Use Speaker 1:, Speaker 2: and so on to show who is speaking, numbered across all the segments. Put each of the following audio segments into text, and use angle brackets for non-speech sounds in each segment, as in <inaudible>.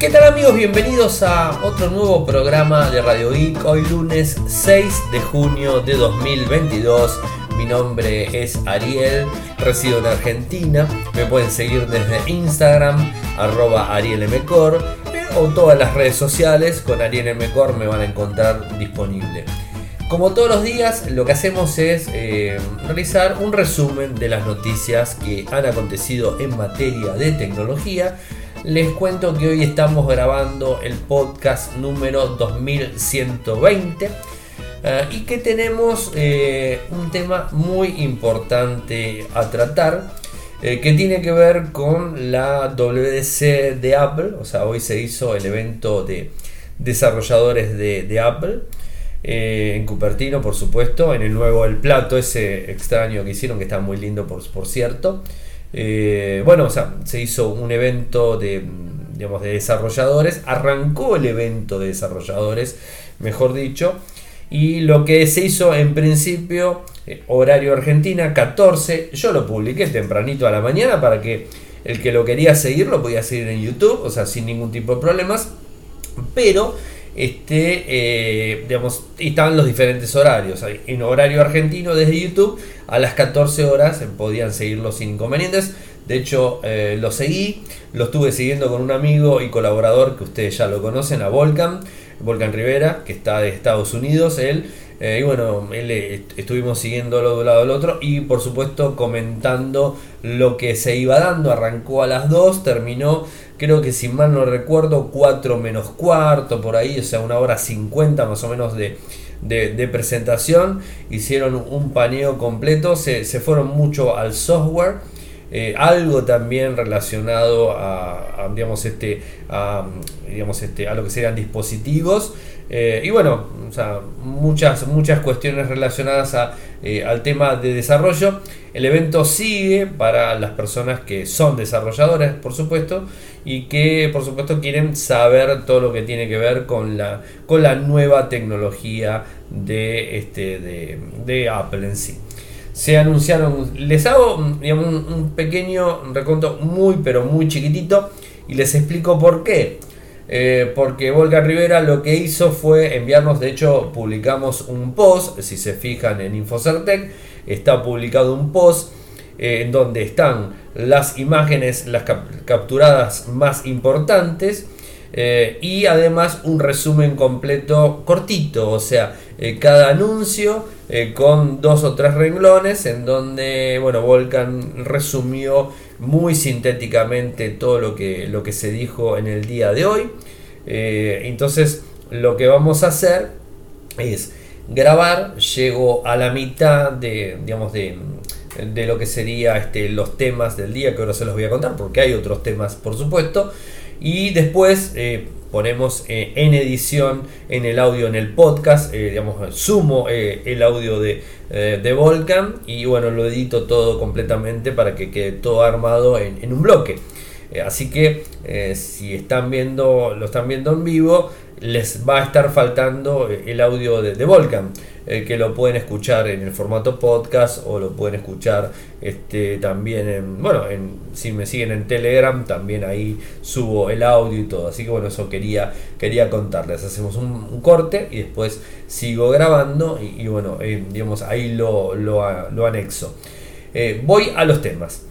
Speaker 1: ¿Qué tal amigos? Bienvenidos a otro nuevo programa de Radio Geek. Hoy lunes 6 de junio de 2022. Mi nombre es Ariel, resido en Argentina. Me pueden seguir desde Instagram, arroba arielmcor, o todas las redes sociales. Con Ariel Mcor me van a encontrar disponible. Como todos los días, lo que hacemos es eh, realizar un resumen de las noticias que han acontecido en materia de tecnología les cuento que hoy estamos grabando el podcast número 2120 eh, y que tenemos eh, un tema muy importante a tratar eh, que tiene que ver con la WDC de Apple. O sea, hoy se hizo el evento de desarrolladores de, Apple. en Cupertino, por supuesto, en el nuevo El Plato, ese extraño que hicieron, que está muy lindo, por, por cierto. Eh, bueno, o sea, se hizo un evento de, digamos, de desarrolladores, arrancó el evento de desarrolladores, mejor dicho, y lo que se hizo en principio, eh, horario Argentina, 14, yo lo publiqué tempranito a la mañana para que el que lo quería seguir lo podía seguir en YouTube, o sea, sin ningún tipo de problemas, pero este, eh, digamos, estaban los diferentes horarios. En horario argentino desde YouTube a las 14 horas podían seguirlo sin inconvenientes. De hecho, eh, lo seguí, lo estuve siguiendo con un amigo y colaborador que ustedes ya lo conocen, a Volcan, Volcan Rivera, que está de Estados Unidos. Él eh, y bueno, él, eh, estuvimos siguiéndolo de un lado al otro y por supuesto comentando lo que se iba dando. Arrancó a las 2, terminó, creo que si mal no recuerdo, 4 menos cuarto, por ahí, o sea, una hora 50 más o menos de, de, presentación. Hicieron un paneo completo, se, fueron mucho al software. Eh, algo también relacionado a, digamos este a, digamos este a lo que serían dispositivos eh, y bueno, muchas, muchas cuestiones relacionadas eh, al tema de desarrollo. El evento sigue para las personas que son desarrolladores, por supuesto, y que por supuesto quieren saber todo lo que tiene que ver con la, con la nueva tecnología de, este, de, Apple en sí. Se anunciaron, les hago un pequeño reconto muy pero muy chiquitito y les explico por qué. Eh, porque Volga Rivera lo que hizo fue enviarnos, de hecho publicamos un post, si se fijan en Infocertec, está publicado un post eh, en donde están las imágenes, las capturadas más importantes eh, y además un resumen completo cortito, o sea, cada anuncio con dos o tres renglones en donde, bueno, Volcan resumió muy sintéticamente todo lo que, lo que se dijo en el día de hoy. Eh, entonces lo que vamos a hacer es grabar, llego a la mitad de, digamos, de, de lo que sería este, los temas del día, que ahora se los voy a contar, porque hay otros temas, por supuesto, y después eh, ponemos eh, en edición en el audio en el podcast, digamos, sumo el audio de, de Volcan y bueno, lo edito todo completamente para que quede todo armado en, un bloque. Así que si están viendo, lo están viendo en vivo, les va a estar faltando el audio de, de Volcan. Eh, que lo pueden escuchar en el formato podcast o lo pueden escuchar este, también en, bueno, en, si me siguen en Telegram, también ahí subo el audio y todo. Así que bueno, eso quería, quería contarles. Hacemos un, corte y después sigo grabando y, bueno, eh, digamos, ahí lo, lo, anexo. Eh, voy a los temas.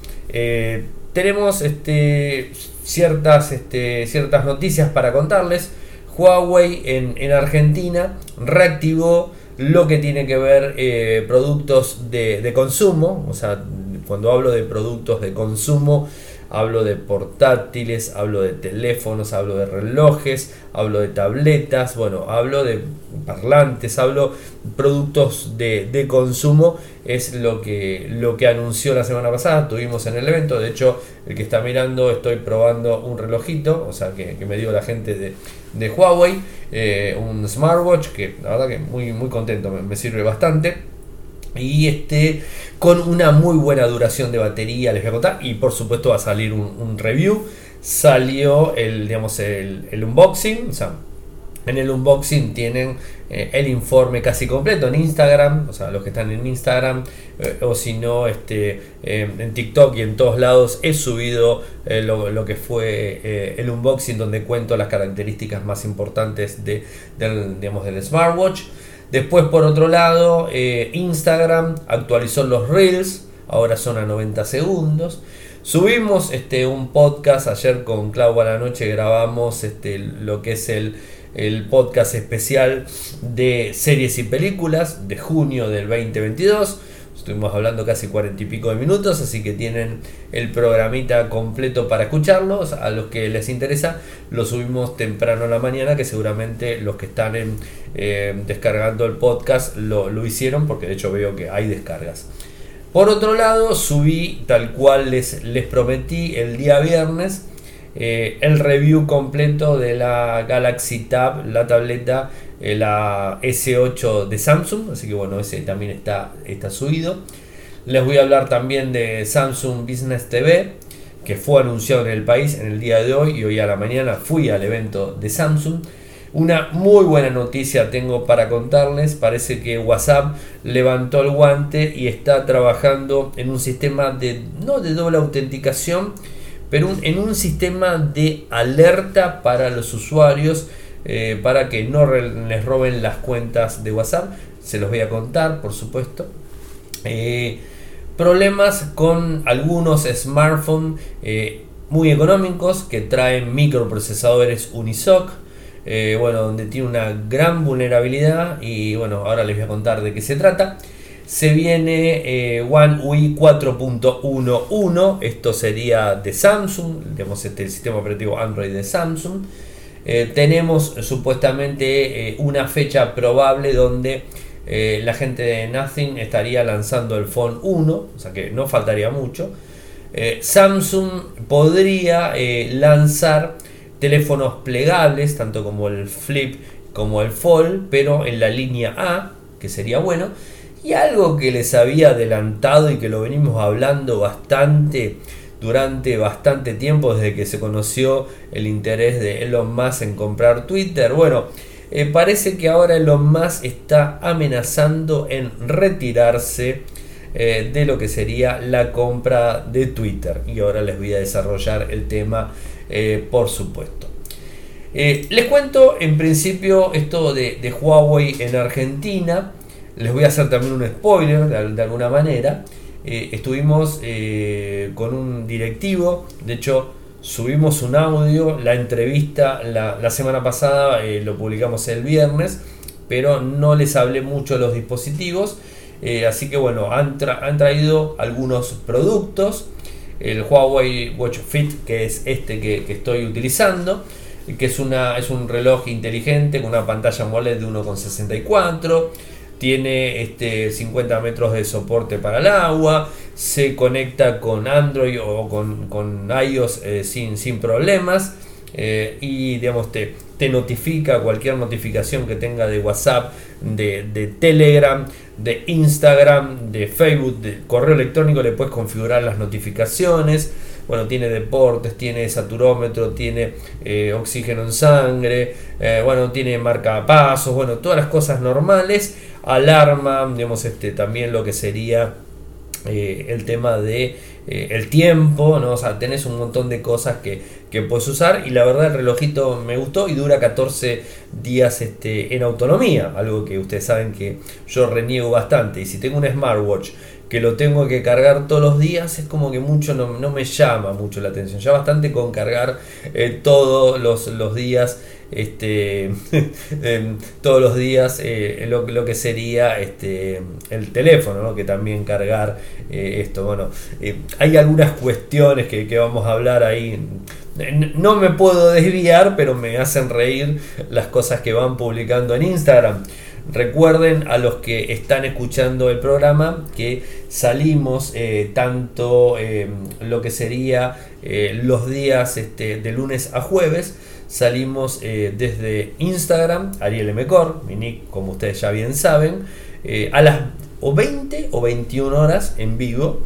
Speaker 1: Tenemos este, ciertas, este, ciertas noticias para contarles. Huawei en, en Argentina reactivó lo que tiene que ver eh, productos de, consumo, o sea, cuando hablo de productos de consumo, hablo de portátiles, hablo de teléfonos, hablo de relojes, hablo de tabletas, bueno, hablo de parlantes, hablo productos de, consumo, es lo que, lo que anunció la semana pasada, tuvimos en el evento, de hecho, el que está mirando, estoy probando un relojito, o sea, que, me dio la gente de, de Huawei, eh, un smartwatch, que la verdad que muy, muy contento, me sirve bastante y este con una muy buena duración de batería les voy a contar y por supuesto va a salir un, review salió el digamos el, unboxing o sea En el unboxing tienen eh, el informe casi completo en Instagram, o sea, los que están en Instagram, eh, o si no, este, eh, en TikTok y en todos lados he subido lo, que fue el unboxing donde cuento las características más importantes de, del, digamos, del smartwatch. Después, por otro lado, Instagram actualizó los Reels, ahora son a 90 segundos. Subimos este, un podcast ayer con Clau a la noche, grabamos este, lo que es el el podcast especial de series y películas de junio del 2022. Estuvimos hablando casi cuarenta y pico de minutos, así que tienen el programita completo para escucharlos. A los que les interesa, lo subimos temprano en la mañana, que seguramente los que están eh, descargando el podcast lo, lo hicieron, porque de hecho veo que hay descargas. Por otro lado, subí tal cual les, les prometí el día viernes eh, el review completo de la Galaxy Tab, la tableta, la S8 de Samsung, así que bueno, ese también está, está subido. Les voy a hablar también de Samsung Business TV, que fue anunciado en el país en el día de hoy y hoy a la mañana fui al evento de Samsung. Una muy buena noticia tengo para contarles. Parece que WhatsApp levantó el guante y está trabajando en un sistema de no de doble autenticación, pero en un sistema de alerta para los usuarios eh, para que no les roben las cuentas de WhatsApp. Se los voy a contar, por supuesto. Eh, problemas con algunos smartphones eh, muy económicos que traen microprocesadores Unisoc. bueno, donde tiene una gran vulnerabilidad y bueno, ahora les voy a contar de qué se trata. Se viene eh, One UI 4.11, esto sería de Samsung, digamos este, el sistema operativo Android de Samsung. Eh, tenemos supuestamente eh, una fecha probable donde la gente de Nothing estaría lanzando el Phone 1, o sea que no faltaría mucho. Samsung podría lanzar teléfonos plegables, tanto como el Flip como el Fold, pero en la línea A, que sería bueno. Y algo que les había adelantado y que lo venimos hablando bastante durante bastante tiempo desde que se conoció el interés de Elon Musk en comprar Twitter. Bueno, eh, parece que ahora Elon Musk está amenazando en retirarse eh, de lo que sería la compra de Twitter. Y ahora les voy a desarrollar el tema, eh, por supuesto. les cuento en principio esto de Huawei en Argentina. Les voy a hacer también un spoiler de, alguna manera. Eh, estuvimos eh, con un directivo, de hecho subimos un audio, la entrevista la, semana pasada eh, lo publicamos el viernes, pero no les hablé mucho de los dispositivos. así que bueno, han, traído algunos productos. El Huawei Watch Fit, que es este que, que estoy utilizando que es, una, es un reloj inteligente con una pantalla AMOLED de 1,64 tiene este 50 metros de soporte para el agua, se conecta con Android o con, iOS eh, sin, sin problemas eh, y digamos te, te notifica cualquier notificación que tenga de WhatsApp, de, de, Telegram, de Instagram, de Facebook, de correo electrónico, le puedes configurar las notificaciones. Bueno, tiene deportes, tiene saturómetro, tiene eh, oxígeno en sangre, bueno, tiene marca pasos, bueno, todas las cosas normales alarma, digamos, este, también lo que sería eh, el tema de eh, el tiempo, ¿no? O sea, tenés un montón de cosas que, que, puedes usar y la verdad el relojito me gustó y dura 14 días este, en autonomía, algo que ustedes saben que yo reniego bastante y si tengo un smartwatch que lo tengo que cargar todos los días, es como que mucho no, me llama mucho la atención. Ya bastante con cargar eh, todos los, los días este, <laughs> em, todos los días eh, lo, lo, que sería este, el teléfono, que también cargar eh, esto. Bueno, eh, hay algunas cuestiones que, que, vamos a hablar ahí. No me puedo desviar, pero me hacen reír las cosas que van publicando en Instagram. Recuerden a los que están escuchando el programa que salimos tanto em, lo que sería los días este, de lunes a jueves Salimos eh, desde Instagram, Ariel Mecor, mi nick como ustedes ya bien saben. eh, a las o 20 o 21 horas en vivo,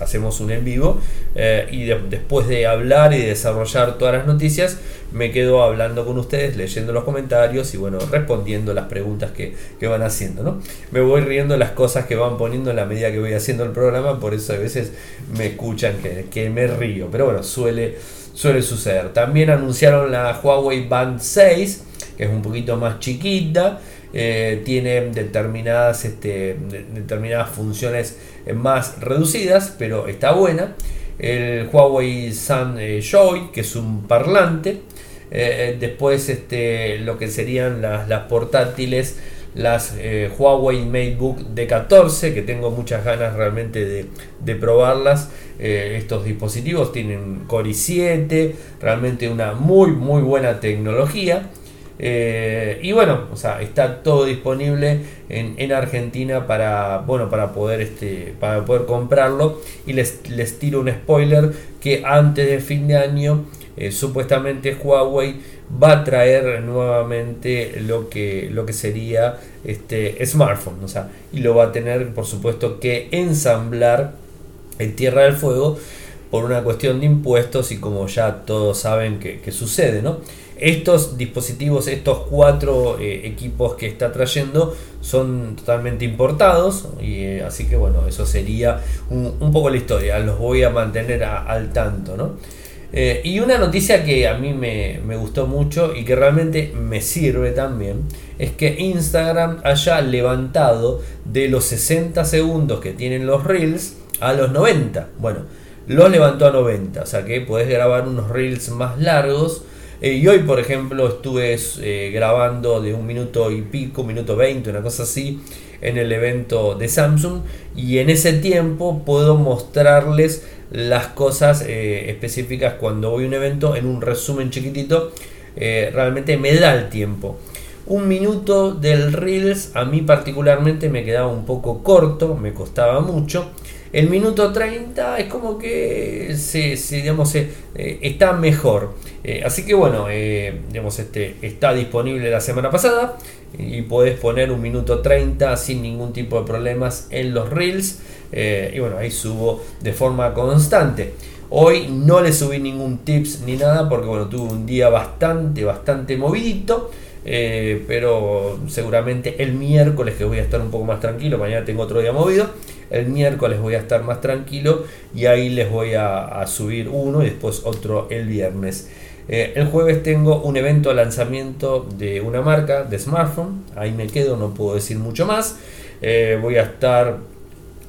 Speaker 1: hacemos un en vivo eh, y después de hablar y desarrollar todas las noticias, me quedo hablando con ustedes, leyendo los comentarios y bueno, respondiendo las preguntas que, van haciendo, ¿no? Me voy riendo las cosas que van poniendo en la medida que voy haciendo el programa, por eso a veces me escuchan que, que me río, pero bueno, suele, suele suceder. También anunciaron la Huawei Band 6, que es un poquito más chiquita. Eh, tiene determinadas, este, determinadas funciones más reducidas, pero está buena. El Huawei Sun eh, Joy, que es un parlante. Eh, después este, lo que serían las, portátiles, las Huawei MateBook D14, que tengo muchas ganas realmente de, probarlas. estos dispositivos tienen Core i7, realmente una muy muy buena tecnología. Eh, y bueno, o sea, está todo disponible en, Argentina para, bueno, para, poder, este, para poder comprarlo. Y les, les tiro un spoiler que antes de fin de año eh, supuestamente Huawei va a traer nuevamente lo que, lo que sería este smartphone. O sea, y lo va a tener por supuesto que ensamblar en Tierra del Fuego por una cuestión de impuestos y como ya todos saben que, sucede, ¿no? Estos dispositivos, estos cuatro eh, equipos que está trayendo son totalmente importados y eh, así que bueno, eso sería un, poco la historia, los voy a mantener al tanto, ¿no? Eh, y una noticia que a mí me, gustó mucho y que realmente me sirve también es que Instagram haya levantado de los 60 segundos que tienen los reels a los 90. Bueno, los levantó a 90, o sea que puedes grabar unos reels más largos eh, y hoy, por ejemplo, estuve eh, grabando de un minuto y pico, un minuto veinte, una cosa así, en el evento de Samsung. Y en ese tiempo puedo mostrarles las cosas eh, específicas cuando voy a un evento en un resumen chiquitito. realmente me da el tiempo. Un minuto del Reels a mí particularmente me quedaba un poco corto, me costaba mucho. El minuto 30 es como que se, digamos, está mejor. Eh, así que bueno, eh, digamos, este, está disponible la semana pasada y podés poner un minuto 30 sin ningún tipo de problemas en los reels. Eh, y bueno, ahí subo de forma constante. Hoy no le subí ningún tips ni nada porque bueno, tuve un día bastante, bastante movidito. pero seguramente el miércoles que voy a estar un poco más tranquilo, mañana tengo otro día movido, el miércoles voy a estar más tranquilo y ahí les voy a subir uno y después otro el viernes. Eh, el jueves tengo un evento de lanzamiento de una marca de smartphone. Ahí me quedo, no puedo decir mucho más. Eh, voy a estar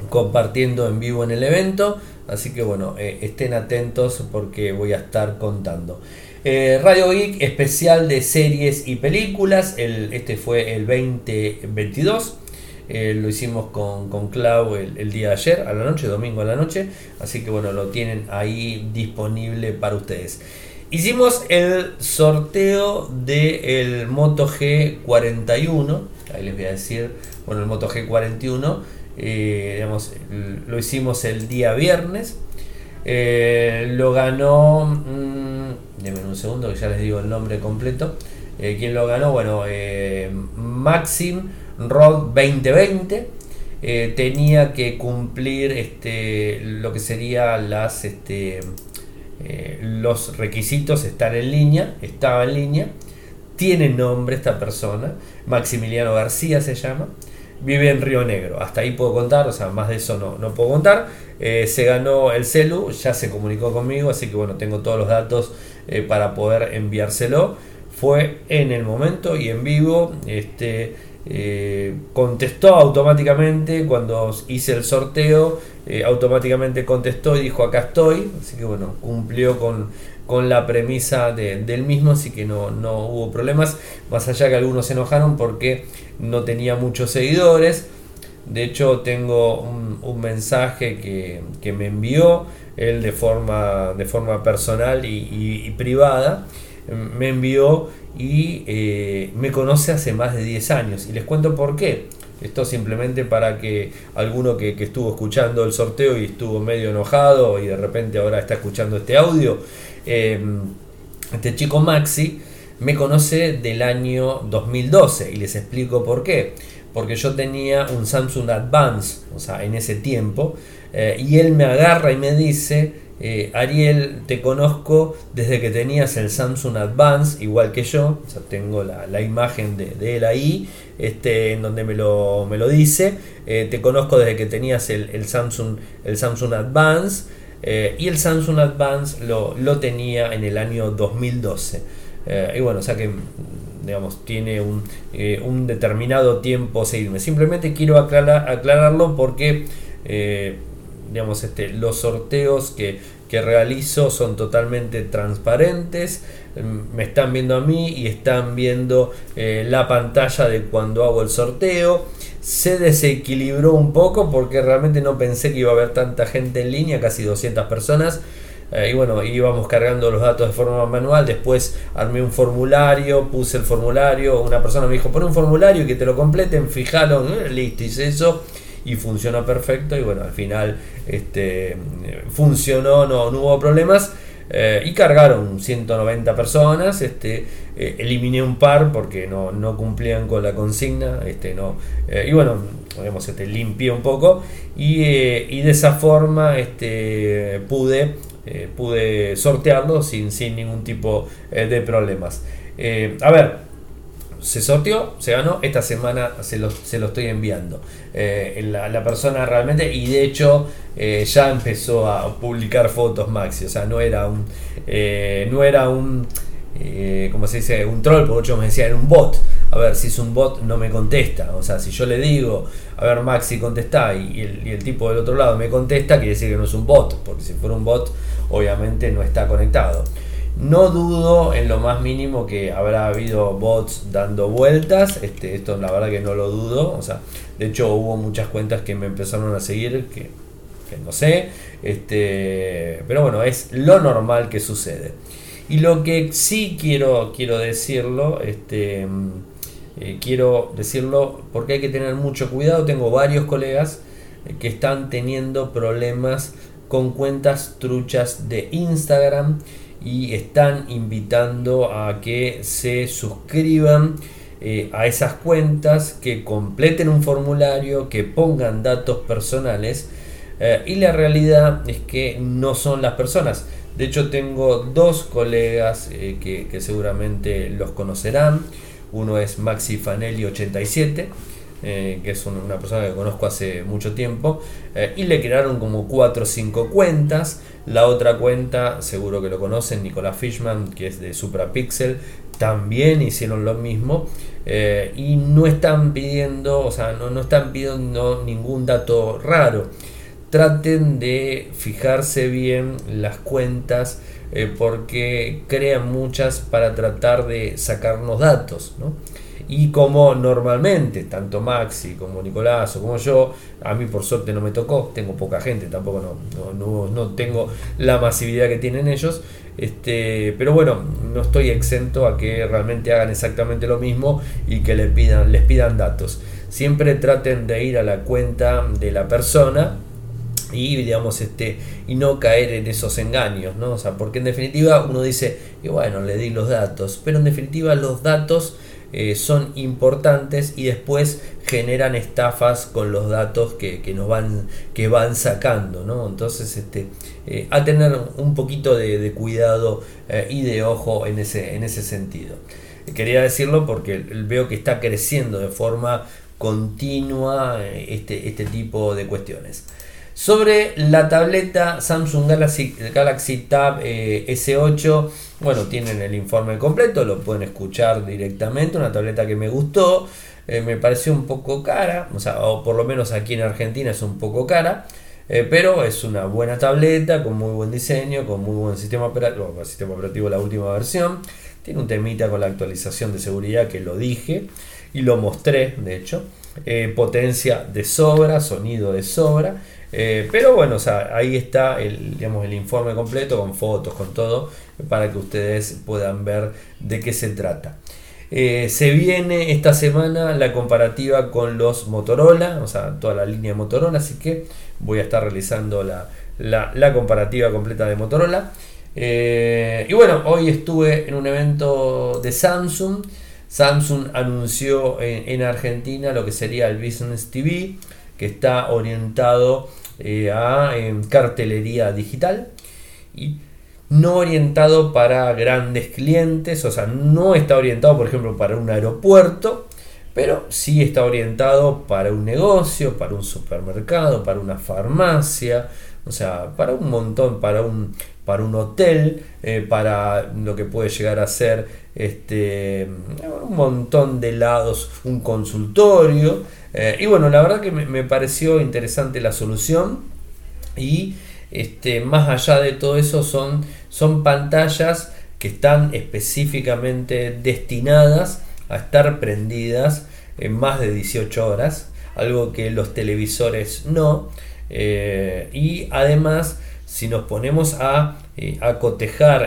Speaker 1: compartiendo en vivo en el evento. Así que bueno, eh, estén atentos porque voy a estar contando. Radio Geek especial de series y películas. este fue el 2022. lo hicimos con, con Clau el, el, día de ayer, a la noche, domingo a la noche. Así que bueno, lo tienen ahí disponible para ustedes. Hicimos el sorteo del Moto G41. Ahí les voy a decir, bueno, el Moto G41. Eh, digamos, lo hicimos el día viernes. Eh, lo ganó. Mmm, denme un segundo que ya les digo el nombre completo. Eh, ¿Quién lo ganó? Bueno, Maxim Rod 2020. tenía que cumplir este, lo que sería las. Este, eh, los requisitos están en línea, estaba en línea, tiene nombre esta persona, Maximiliano García se llama, vive en Río Negro, hasta ahí puedo contar, o sea, más de eso no, no puedo contar, eh, se ganó el celu, ya se comunicó conmigo, así que bueno, tengo todos los datos eh, para poder enviárselo, fue en el momento y en vivo, este, contestó automáticamente cuando hice el sorteo, eh, automáticamente contestó y dijo acá estoy, así que bueno, cumplió con, con la premisa del mismo, así que no, no, hubo problemas, más allá que algunos se enojaron porque no tenía muchos seguidores, de hecho tengo un, mensaje que, me envió él de forma, de forma personal y, privada, me envió y eh, me conoce hace más de 10 años. Y les cuento por qué. Esto simplemente para que alguno que, estuvo escuchando el sorteo y estuvo medio enojado y de repente ahora está escuchando este audio, eh, este chico Maxi me conoce del año 2012 y les explico por qué. porque yo tenía un Samsung Advance, o sea, en ese tiempo, eh, y él me agarra y me dice, eh, Ariel, te conozco desde que tenías el Samsung Advance, igual que yo, o sea, tengo la, imagen de, él ahí, este, en donde me lo, me lo dice, eh, te conozco desde que tenías el, Samsung, el Samsung Advance, y el Samsung Advance lo, lo, tenía en el año 2012. y bueno, o sea que digamos, tiene un, eh, un determinado tiempo seguirme. Simplemente quiero aclarar, aclararlo porque eh, digamos, este, los sorteos que, que, realizo son totalmente transparentes. Me están viendo a mí y están viendo eh, la pantalla de cuando hago el sorteo. Se desequilibró un poco porque realmente no pensé que iba a haber tanta gente en línea, casi 200 personas. Eh, y bueno, íbamos cargando los datos de forma manual. Después armé un formulario, puse el formulario. Una persona me dijo: pon un formulario y que te lo completen, fijalo, listo, hice eso y funcionó perfecto. Y bueno, al final este, funcionó, no, no hubo problemas. Eh, y cargaron 190 personas. Este, eliminé un par porque no, no, cumplían con la consigna. Este, no, y bueno, este, limpié un poco. Y, y de esa forma este, pude eh, pude sortearlo sin, sin ningún tipo eh, de problemas. Eh, a ver, se sorteó, se ganó, esta semana se lo, se lo estoy enviando. La, la, persona realmente, y de hecho ya empezó a publicar fotos Maxi, o sea, no era un... no era un como se dice, un troll, por muchos me decían, era un bot. A ver, si es un bot, no me contesta. O sea, si yo le digo, a ver, Maxi, contesta, y el, y el tipo del otro lado me contesta, quiere decir que no es un bot. Porque si fuera un bot, obviamente no está conectado. No dudo en lo más mínimo que habrá habido bots dando vueltas. Este, esto la verdad que no lo dudo. O sea, de hecho hubo muchas cuentas que me empezaron a seguir que, no sé. Este, pero bueno, es lo normal que sucede. Y lo que sí quiero, quiero decirlo, este, eh, quiero decirlo porque hay que tener mucho cuidado. Tengo varios colegas que están teniendo problemas con cuentas truchas de Instagram y están invitando a que se suscriban eh, a esas cuentas, que completen un formulario, que pongan datos personales eh, y la realidad es que no son las personas. De hecho tengo dos colegas eh, que, seguramente los conocerán. Uno es Maxi Fanelli 87 eh, que es una persona que conozco hace mucho tiempo, eh, y le crearon como 4 o 5 cuentas. La otra cuenta, seguro que lo conocen, Nicolás Fishman, que es de Suprapixel, también hicieron lo mismo eh, y no están pidiendo, o sea, no, no están pidiendo ningún dato raro. Traten de fijarse bien las cuentas porque crean muchas para tratar de sacarnos datos. ¿no? Y como normalmente, tanto Maxi como Nicolás o como yo, a mí por suerte no me tocó, tengo poca gente, tampoco no, no, tengo la masividad que tienen ellos, este, pero bueno, no estoy exento a que realmente hagan exactamente lo mismo y que les pidan, les pidan datos. Siempre traten de ir a la cuenta de la persona y digamos este y no caer en esos engaños, ¿no? O sea, porque en definitiva uno dice, y bueno, le di los datos, pero en definitiva los datos eh, son importantes y después generan estafas con los datos que, nos van, que van sacando. ¿no? Entonces, este, eh, a tener un poquito de, cuidado eh, y de ojo en ese, en ese sentido. Quería decirlo porque veo que está creciendo de forma continua este, este tipo de cuestiones. Sobre la tableta Samsung Galaxy, Galaxy Tab eh, S8, bueno, tienen el informe completo, lo pueden escuchar directamente, una tableta que me gustó, eh, me pareció un poco cara, o, sea, o por lo menos aquí en Argentina es un poco cara, eh, pero es una buena tableta con muy buen diseño, con muy buen sistema operativo, sistema operativo la última versión, tiene un temita con la actualización de seguridad que lo dije y lo mostré, de hecho, potencia de sobra, sonido de sobra, eh, pero bueno, ahí está el, digamos, el informe completo con fotos, con todo, para que ustedes puedan ver de qué se trata. Eh, se viene esta semana la comparativa con los Motorola, o sea, toda la línea de Motorola, así que voy a estar realizando la, comparativa completa de Motorola. Eh, y bueno, hoy estuve en un evento de Samsung. Samsung anunció en, Argentina lo que sería el Business TV, que está orientado eh, a cartelería digital y no orientado para grandes clientes, o sea, no está orientado, por ejemplo, para un aeropuerto, pero sí está orientado para un negocio, para un supermercado, para una farmacia, o sea, para un montón, para un, para un hotel, eh, para lo que puede llegar a ser este, un montón de lados, un consultorio. Eh, y bueno, la verdad que me, pareció interesante la solución y este, más allá de todo eso son, son pantallas que están específicamente destinadas a estar prendidas en más de 18 horas, algo que los televisores no. Eh, y además, si nos ponemos a, eh,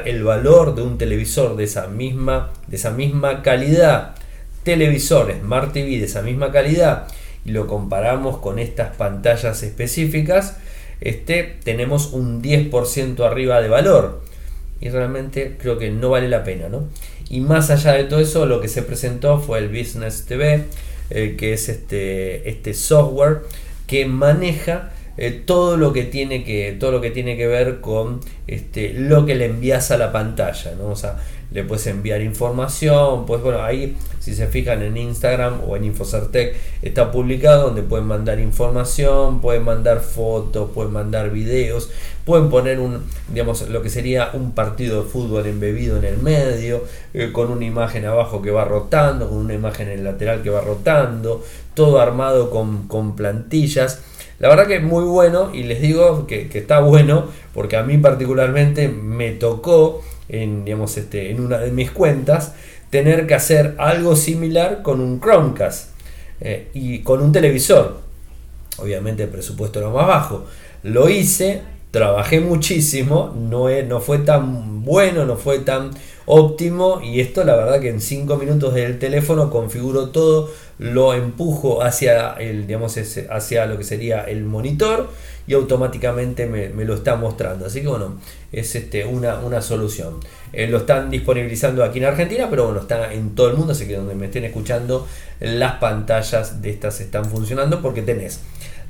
Speaker 1: el valor de un televisor de esa misma, de esa misma calidad, televisor Smart TV de esa misma calidad, y lo comparamos con estas pantallas específicas, este, tenemos un 10% arriba de valor. Y realmente creo que no vale la pena, ¿no? Y más allá de todo eso, lo que se presentó fue el Business TV, eh, que es este, este software que maneja eh, todo lo que tiene que todo lo que tiene que ver con este, lo que le envías a la pantalla ¿no? Le puedes enviar información pues bueno ahí si se fijan en Instagram o en Infocertec está publicado donde pueden mandar información pueden mandar fotos pueden mandar videos pueden poner un digamos lo que sería un partido de fútbol embebido en el medio eh, con una imagen abajo que va rotando con una imagen en el lateral que va rotando todo armado con, con plantillas. La verdad que es muy bueno y les digo que, está bueno porque a mí particularmente me tocó en, digamos, este, en una de mis cuentas tener que hacer algo similar con un Chromecast eh, y con un televisor. Obviamente el presupuesto era más bajo. Lo hice, trabajé muchísimo, no, no fue tan bueno, no fue tan óptimo y esto la verdad que en 5 minutos del teléfono configuro todo, lo empujo hacia, el, digamos, hacia lo que sería el monitor y automáticamente me, lo está mostrando. Así que bueno, es este, una, una solución. Eh, lo están disponibilizando aquí en Argentina, pero bueno, está en todo el mundo, así que donde me estén escuchando, las pantallas de estas están funcionando porque tenés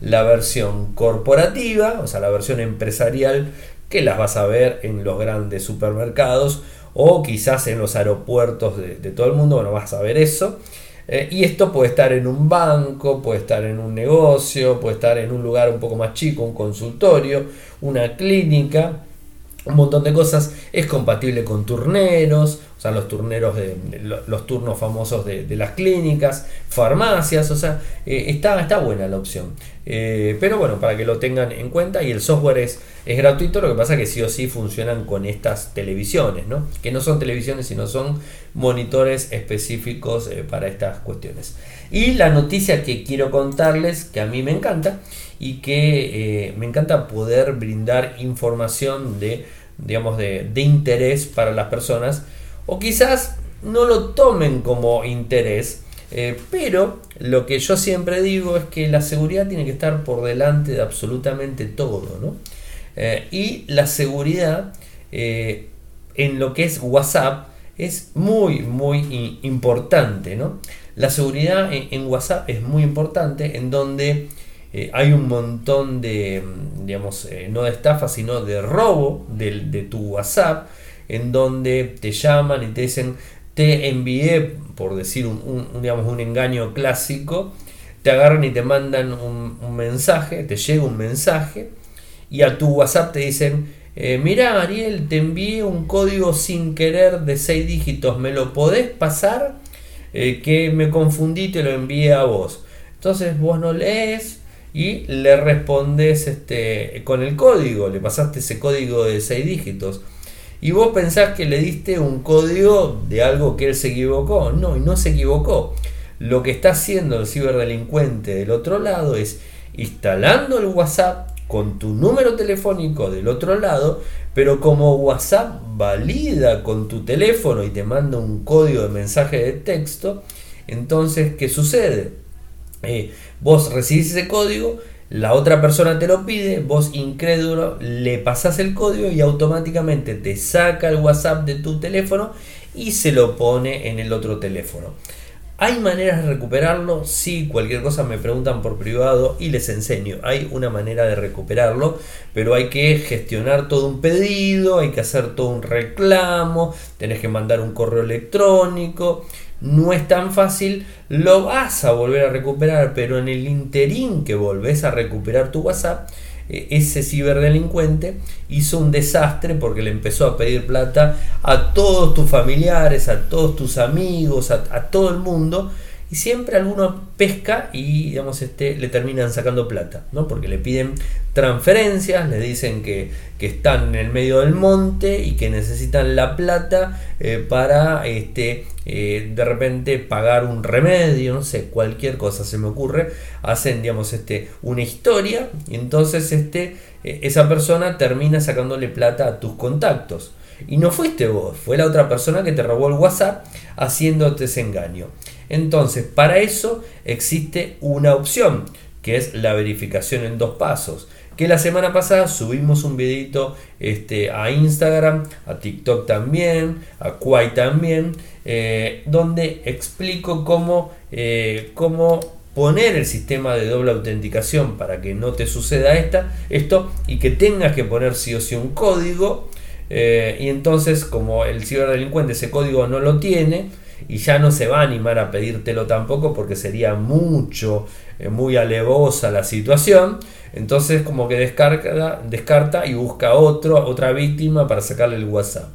Speaker 1: la versión corporativa, o sea, la versión empresarial, que las vas a ver en los grandes supermercados o quizás en los aeropuertos de, todo el mundo, bueno, vas a ver eso. Eh, y esto puede estar en un banco, puede estar en un negocio, puede estar en un lugar un poco más chico, un consultorio, una clínica, un montón de cosas. Es compatible con turneros, o sea, los turneros de, los turnos famosos de, las clínicas, farmacias, o sea, eh, está, está buena la opción. Eh, pero bueno, para que lo tengan en cuenta y el software es, es gratuito, lo que pasa es que sí o sí funcionan con estas televisiones, ¿no? Que no son televisiones, sino son monitores específicos eh, para estas cuestiones. Y la noticia que quiero contarles, que a mí me encanta, y que me encanta poder brindar información de, digamos, de, de interés para las personas, o quizás no lo tomen como interés, eh, pero lo que yo siempre digo es que la seguridad tiene que estar por delante de absolutamente todo, ¿no? Eh, y la seguridad eh, en lo que es WhatsApp es muy, muy importante, ¿no? La seguridad en, WhatsApp es muy importante, en donde hay un montón de, digamos, no de estafa, sino de robo de, de tu WhatsApp en donde te llaman y te dicen, te envié, por decir un, digamos, un engaño clásico, te agarran y te mandan un, mensaje, te llega un mensaje y a tu WhatsApp te dicen, eh, mira Ariel, te envié un código sin querer de 6 dígitos, ¿me lo podés pasar? Eh, que me confundí, te lo envié a vos. Entonces vos no lees y le respondes este, con el código, le pasaste ese código de 6 dígitos y vos pensás que le diste un código de algo que él se equivocó. No, y no se equivocó. Lo que está haciendo el ciberdelincuente del otro lado es instalando el WhatsApp con tu número telefónico del otro lado, pero como WhatsApp valida con tu teléfono y te manda un código de mensaje de texto, entonces, ¿qué sucede? Eh, vos recibís ese código La otra persona te lo pide, vos incrédulo le pasas el código y automáticamente te saca el WhatsApp de tu teléfono y se lo pone en el otro teléfono. ¿Hay maneras de recuperarlo? Sí, cualquier cosa me preguntan por privado y les enseño. Hay una manera de recuperarlo, pero hay que gestionar todo un pedido, hay que hacer todo un reclamo, tenés que mandar un correo electrónico. No es tan fácil, lo vas a volver a recuperar, pero en el interín que volvés a recuperar tu WhatsApp, eh, ese ciberdelincuente hizo un desastre porque le empezó a pedir plata a todos tus familiares, a todos tus amigos, a, todo el mundo. Y siempre alguno pesca y digamos, este, le terminan sacando plata, ¿no? Porque le piden transferencias, le dicen que, están en el medio del monte y que necesitan la plata eh, para este, eh, de repente pagar un remedio, no sé, cualquier cosa se me ocurre, hacen digamos este, una historia y entonces este, eh, esa persona termina sacándole plata a tus contactos. Y no fuiste vos, fue la otra persona que te robó el WhatsApp haciéndote ese engaño. Entonces, para eso existe una opción, que es la verificación en dos pasos que la semana pasada subimos un videito este, a Instagram, a TikTok también, a Quai también, eh, donde explico cómo, eh, cómo poner el sistema de doble autenticación para que no te suceda esta, esto y que tengas que poner sí o sí un código. Eh, y entonces, como el ciberdelincuente ese código no lo tiene, y ya no se va a animar a pedírtelo tampoco porque sería mucho, muy alevosa la situación. Entonces como que descarga, descarta y busca otro, otra víctima para sacarle el WhatsApp.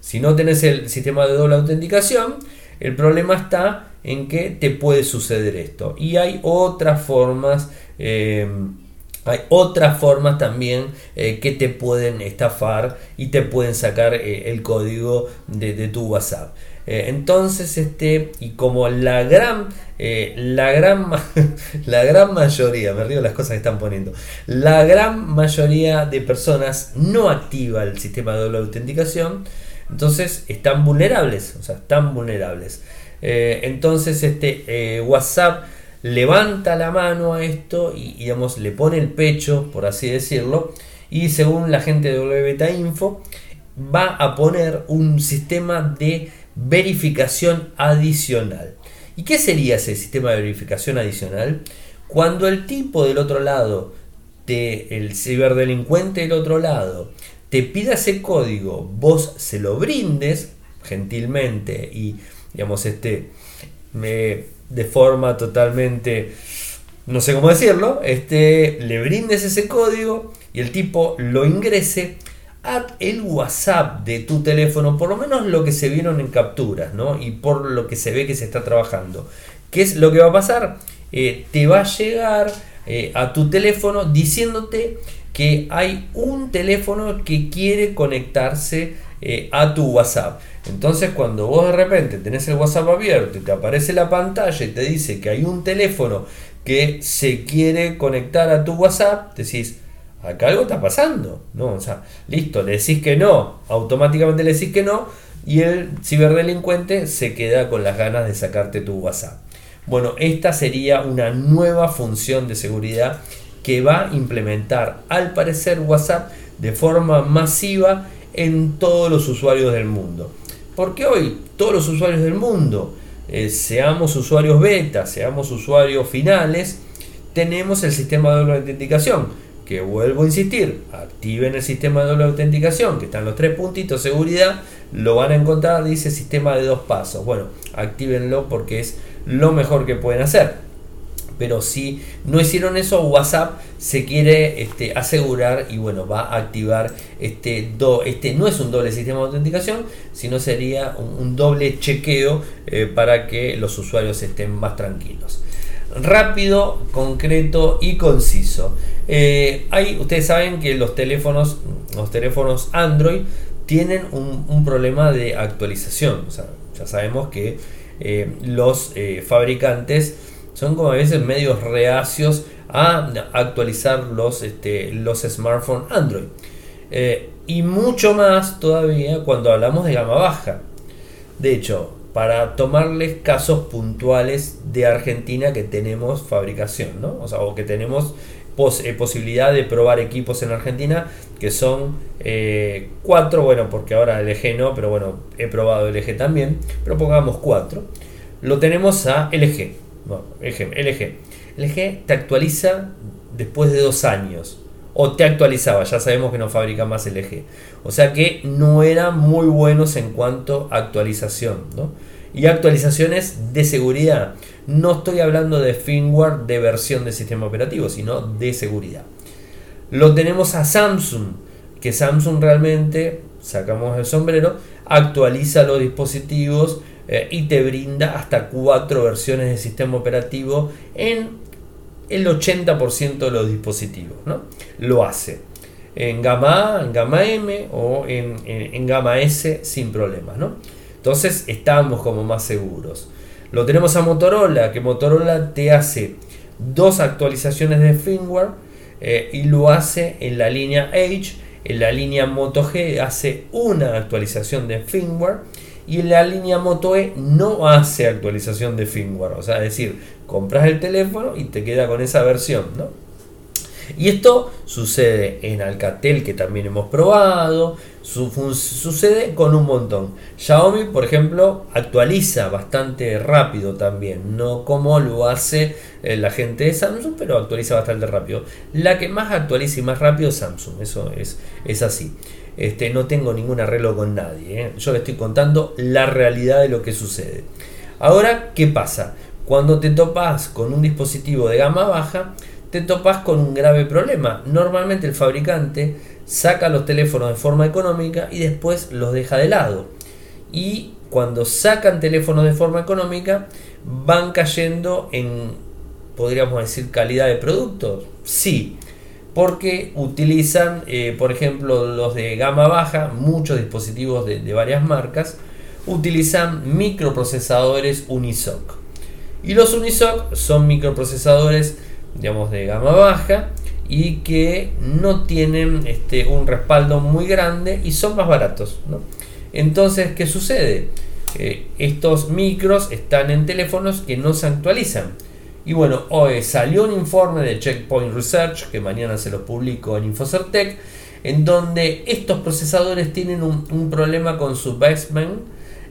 Speaker 1: Si no tenés el sistema de doble autenticación, el problema está en que te puede suceder esto. Y hay otras formas, eh, hay otras formas también eh, que te pueden estafar y te pueden sacar eh, el código de tu WhatsApp. Eh, entonces, este, y como la gran, la gran, <laughs> la gran mayoría, me río las cosas que están poniendo, la gran mayoría de personas no activa el sistema de doble autenticación, entonces están vulnerables, o sea, están vulnerables. Entonces, este WhatsApp levanta la mano a esto y, digamos, le pone el pecho, por así decirlo, y según la gente de WBeta Info, va a poner un sistema de verificación adicional. ¿Y qué sería ese sistema de verificación adicional? Cuando el tipo del otro lado, de, el ciberdelincuente del otro lado, te pida ese código, vos se lo brindes gentilmente y, digamos, este, me, de forma totalmente, no sé cómo decirlo, este, le brindes ese código y el tipo lo ingrese, el WhatsApp de tu teléfono, por lo menos lo que se vieron en capturas, ¿no? Y por lo que se ve que se está trabajando. ¿Qué es lo que va a pasar? Eh, te va a llegar eh, a tu teléfono diciéndote que hay un teléfono que quiere conectarse eh, a tu WhatsApp. Entonces cuando vos de repente tenés el WhatsApp abierto y te aparece la pantalla y te dice que hay un teléfono que se quiere conectar a tu WhatsApp, decís, acá algo está pasando, ¿no? O sea, listo, le decís que no, automáticamente le decís que no, y el ciberdelincuente se queda con las ganas de sacarte tu WhatsApp. Bueno, esta sería una nueva función de seguridad que va a implementar, al parecer, WhatsApp de forma masiva en todos los usuarios del mundo. Porque hoy todos los usuarios del mundo, eh, seamos usuarios beta, seamos usuarios finales, tenemos el sistema de doble autenticación que vuelvo a insistir, activen el sistema de doble autenticación, que están los tres puntitos, seguridad, lo van a encontrar, dice sistema de dos pasos. Bueno, actívenlo porque es lo mejor que pueden hacer. Pero si no hicieron eso, WhatsApp se quiere este, asegurar y bueno, va a activar este, do, este no es un doble sistema de autenticación, sino sería un, doble chequeo eh, para que los usuarios estén más tranquilos rápido, concreto y conciso. Eh, ustedes saben que los teléfonos, los teléfonos Android tienen un, problema de actualización. ya sabemos que eh, los eh, fabricantes son como a veces medios reacios a actualizar los, este, los smartphones Android. y mucho más todavía cuando hablamos de gama baja. De hecho, para tomarles casos puntuales de Argentina que tenemos fabricación, ¿no? O sea, o que tenemos eh, posibilidad de probar equipos en Argentina, que son eh, cuatro, bueno, porque ahora LG no, pero bueno, he probado LG también, pero pongamos cuatro. Lo tenemos a LG. LG, LG. Te actualiza después de dos años. O te actualizaba, ya sabemos que no fabrica más LG. O sea que no eran muy buenos en cuanto a actualización. Y actualizaciones de seguridad. No estoy hablando de firmware de versión de sistema operativo, sino de seguridad. Lo tenemos a Samsung, que Samsung realmente, sacamos el sombrero, actualiza los dispositivos eh, y te brinda hasta cuatro versiones de sistema operativo en el 80% de los dispositivos. ¿no? Lo hace en gama A, en gama M o en, en gama S sin problemas. ¿no? Entonces estamos como más seguros. Lo tenemos a Motorola, que Motorola te hace dos actualizaciones de firmware eh, y lo hace en la línea Edge. En la línea Moto G hace una actualización de firmware y la línea Moto E no hace actualización de firmware. O sea, es decir, compras el teléfono y te queda con esa versión, ¿no? Y esto sucede en Alcatel, que también hemos probado, sucede con un montón. Xiaomi, por ejemplo, actualiza bastante rápido también, no como lo hace eh, la gente de Samsung, pero actualiza bastante rápido. La que más actualiza y más rápido es Samsung, eso es, es así. Este, no tengo ningún arreglo con nadie, ¿eh? yo le estoy contando la realidad de lo que sucede. Ahora, ¿qué pasa? Cuando te topas con un dispositivo de gama baja, te topas con un grave problema. Normalmente el fabricante saca los teléfonos de forma económica y después los deja de lado. Y cuando sacan teléfonos de forma económica, van cayendo en, podríamos decir, calidad de productos. Sí, porque utilizan, eh, por ejemplo, los de gama baja, muchos dispositivos de, varias marcas, utilizan microprocesadores Unisoc. Y los Unisoc son microprocesadores digamos, de gama baja y que no tienen este, un respaldo muy grande y son más baratos. Entonces, ¿qué sucede? estos micros están en teléfonos que no se actualizan. Y bueno, hoy salió un informe de Checkpoint Research, que mañana se lo publico en Infocertec, en donde estos procesadores tienen un, problema con su basement,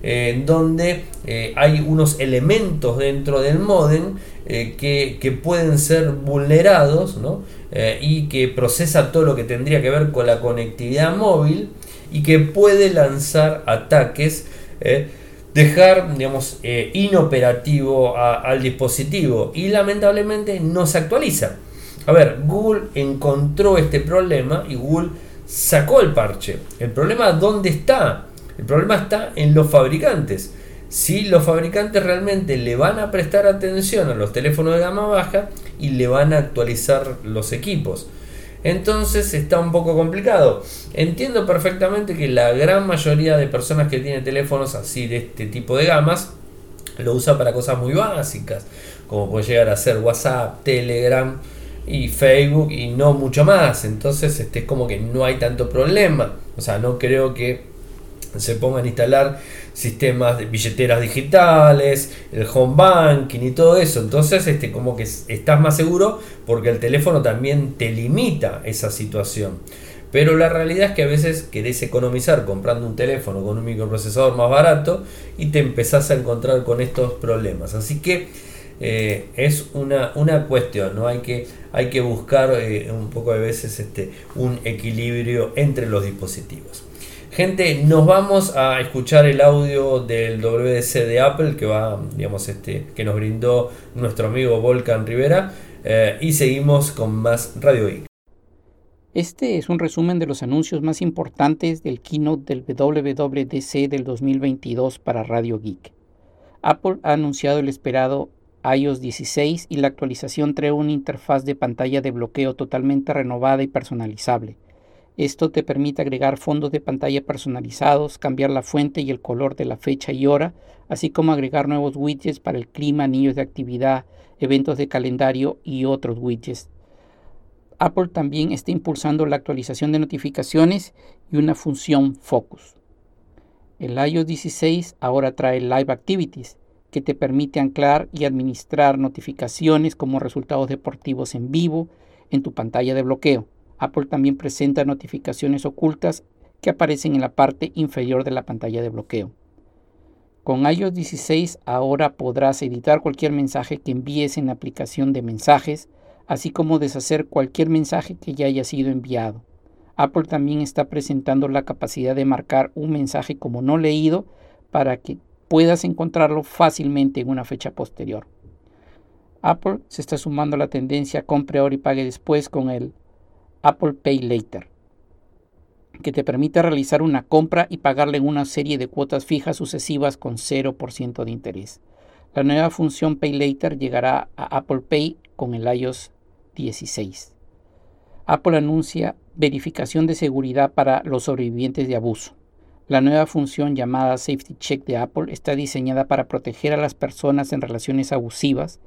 Speaker 1: en donde eh, hay unos elementos dentro del modem eh, que, pueden ser vulnerados eh, y que procesa todo lo que tendría que ver con la conectividad móvil y que puede lanzar ataques, eh, dejar digamos, inoperativo al dispositivo y lamentablemente no se actualiza. A ver, Google encontró este problema y Google sacó el parche. El problema, ¿dónde está? El problema está en los fabricantes si los fabricantes realmente le van a prestar atención a los teléfonos de gama baja y le van a actualizar los equipos. Entonces está un poco complicado. Entiendo perfectamente que la gran mayoría de personas que tienen teléfonos así de este tipo de gamas lo usa para cosas muy básicas, como puede llegar a ser WhatsApp, Telegram y Facebook y no mucho más. Entonces este es como que no hay tanto problema. O sea, no creo que se pongan a instalar sistemas de billeteras digitales, el home banking y todo eso. Entonces, este, como que estás más seguro porque el teléfono también te limita esa situación. Pero la realidad es que a veces querés economizar comprando un teléfono con un microprocesador más barato y te empezás a encontrar con estos problemas. Así que eh, es una, una, cuestión, ¿no? Hay que, hay que buscar eh, un poco de veces este, un equilibrio entre los dispositivos. Gente, nos vamos a escuchar el audio del WDC de Apple que va, digamos, este, que nos brindó nuestro amigo Volcan Rivera eh, y seguimos con más Radio Geek.
Speaker 2: Este es un resumen de los anuncios más importantes del keynote del WWDC del 2022 para Radio Geek. Apple ha anunciado el esperado iOS 16 y la actualización trae una interfaz de pantalla de bloqueo totalmente renovada y personalizable esto te permite agregar fondos de pantalla personalizados, cambiar la fuente y el color de la fecha y hora, así como agregar nuevos widgets para el clima, niños de actividad, eventos de calendario y otros widgets. Apple también está impulsando la actualización de notificaciones y una función Focus. El iOS 16 ahora trae Live Activities, que te permite anclar y administrar notificaciones como resultados deportivos en vivo, en tu pantalla de bloqueo. Apple también presenta notificaciones ocultas que aparecen en la parte inferior de la pantalla de bloqueo. Con iOS 16 ahora podrás editar cualquier mensaje que envíes en la aplicación de mensajes, así como deshacer cualquier mensaje que ya haya sido enviado. Apple también está presentando la capacidad de marcar un mensaje como no leído para que puedas encontrarlo fácilmente en una fecha posterior. Apple se está sumando a la tendencia compre ahora y pague después con el Apple Pay Later que te permite realizar una compra y pagarle una serie de cuotas fijas sucesivas con 0% de interés. La nueva función Pay Later llegará a Apple Pay con el iOS 16. Apple anuncia verificación de seguridad para los sobrevivientes de abuso. La nueva función llamada Safety Check de Apple está diseñada para proteger a las personas en relaciones abusivas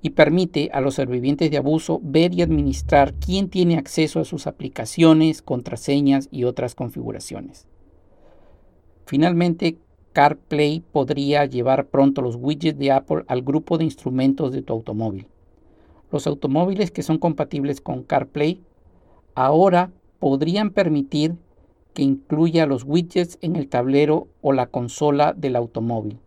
Speaker 2: y permite a los sobrevivientes de abuso ver y administrar quién tiene acceso a sus aplicaciones, contraseñas y otras configuraciones. Finalmente, CarPlay podría llevar pronto los widgets de Apple al grupo de instrumentos de tu automóvil. Los automóviles que son compatibles con CarPlay ahora podrían permitir que incluya los widgets en el tablero o la consola del automóvil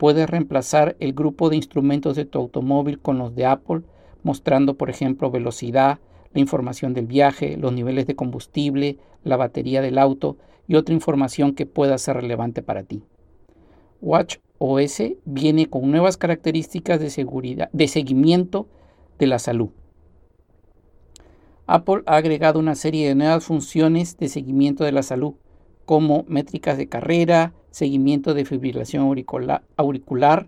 Speaker 2: Puedes reemplazar el grupo de instrumentos de tu automóvil con los de Apple, mostrando, por ejemplo, velocidad, la información del viaje, los niveles de combustible, la batería del auto y otra información que pueda ser relevante para ti. Watch OS viene con nuevas características de seguridad, de seguimiento de la salud. Apple ha agregado una serie de nuevas funciones de seguimiento de la salud, como métricas de carrera, seguimiento de fibrilación auricular,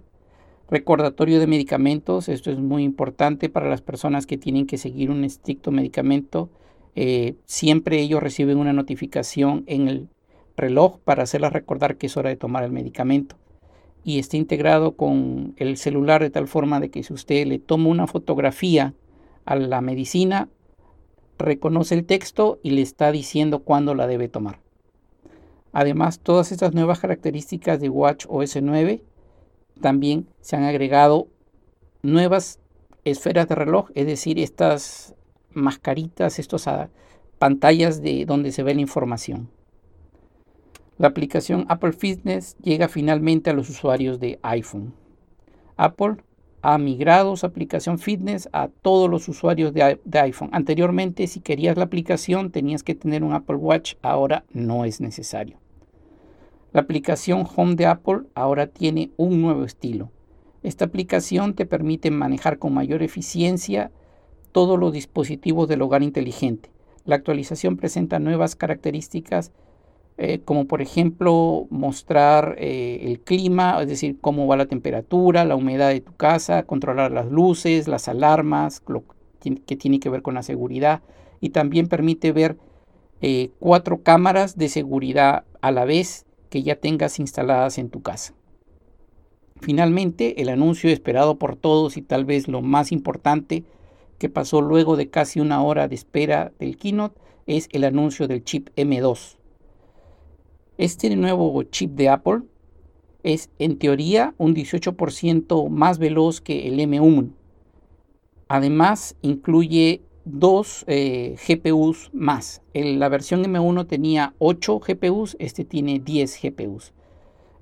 Speaker 2: recordatorio de medicamentos, esto es muy importante para las personas que tienen que seguir un estricto medicamento. Eh, siempre ellos reciben una notificación en el reloj para hacerles recordar que es hora de tomar el medicamento. Y está integrado con el celular de tal forma de que si usted le toma una fotografía a la medicina, reconoce el texto y le está diciendo cuándo la debe tomar. Además, todas estas nuevas características de Watch OS 9 también se han agregado nuevas esferas de reloj, es decir, estas mascaritas, estas ah, pantallas de donde se ve la información. La aplicación Apple Fitness llega finalmente a los usuarios de iPhone. Apple ha migrado su aplicación Fitness a todos los usuarios de, de, iPhone. Anteriormente, si querías la aplicación, tenías que tener un Apple Watch. Ahora no es necesario. La aplicación Home de Apple ahora tiene un nuevo estilo. Esta aplicación te permite manejar con mayor eficiencia todos los dispositivos del hogar inteligente. La actualización presenta nuevas características eh, como por ejemplo mostrar eh, el clima, es decir, cómo va la temperatura, la humedad de tu casa, controlar las luces, las alarmas, lo que tiene que ver con la seguridad y también permite ver eh, cuatro cámaras de seguridad a la vez que ya tengas instaladas en tu casa. Finalmente, el anuncio esperado por todos y tal vez lo más importante que pasó luego de casi una hora de espera del keynote es el anuncio del chip M2. Este nuevo chip de Apple es en teoría un 18% más veloz que el M1. Además, incluye dos eh, GPUs más. la versión M1 tenía 8 GPUs, este tiene 10 GPUs.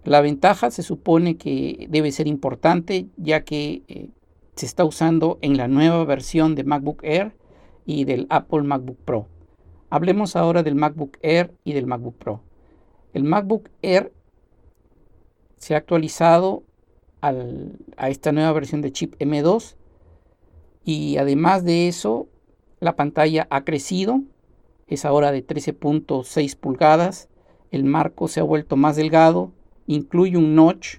Speaker 2: La ventaja se supone que debe ser importante ya que eh, se está usando en la nueva versión de MacBook Air y del Apple MacBook Pro. Hablemos ahora del MacBook Air y del MacBook Pro. El MacBook Air se ha actualizado a esta nueva versión de chip M2 y además de eso la pantalla ha crecido, es ahora de 13.6 pulgadas, el marco se ha vuelto más delgado, incluye un notch,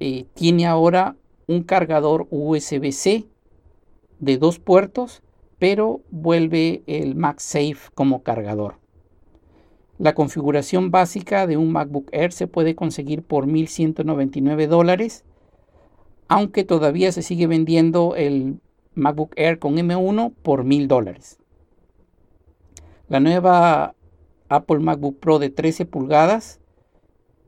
Speaker 2: eh, tiene ahora un cargador USB-C de dos puertos, pero vuelve el MagSafe como cargador. La configuración básica de un MacBook Air se puede conseguir por 1.199 dólares, aunque todavía se sigue vendiendo el MacBook Air con M1 por mil dólares. La nueva Apple MacBook Pro de 13 pulgadas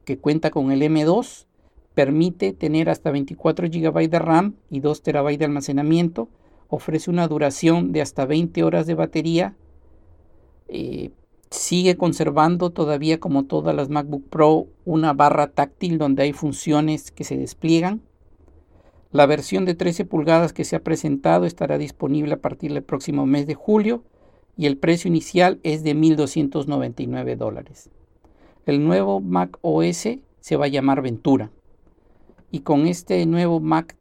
Speaker 2: que cuenta con el M2 permite tener hasta 24 GB de RAM y 2 TB de almacenamiento ofrece una duración de hasta 20 horas de batería. Eh, sigue conservando todavía como todas las MacBook Pro una barra táctil donde hay funciones que se despliegan. La versión de 13 pulgadas que se ha presentado estará disponible a partir del próximo mes de julio y el precio inicial es de 1.299 dólares. El nuevo Mac OS se va a llamar Ventura y con este nuevo Mac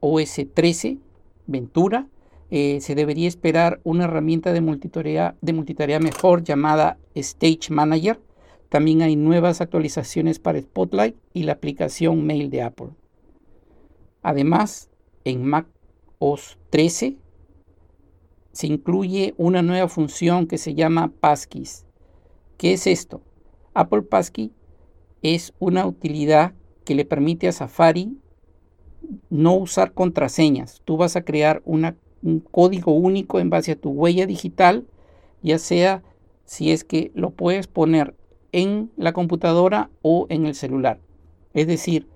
Speaker 2: OS 13 Ventura eh, se debería esperar una herramienta de multitarea, de multitarea mejor llamada Stage Manager. También hay nuevas actualizaciones para Spotlight y la aplicación Mail de Apple. Además, en Mac OS 13 se incluye una nueva función que se llama Passkeys. ¿Qué es esto? Apple Passkey es una utilidad que le permite a Safari no usar contraseñas. Tú vas a crear un código único en base a tu huella digital, ya sea si es que lo puedes poner en la computadora o en el celular. Es decir,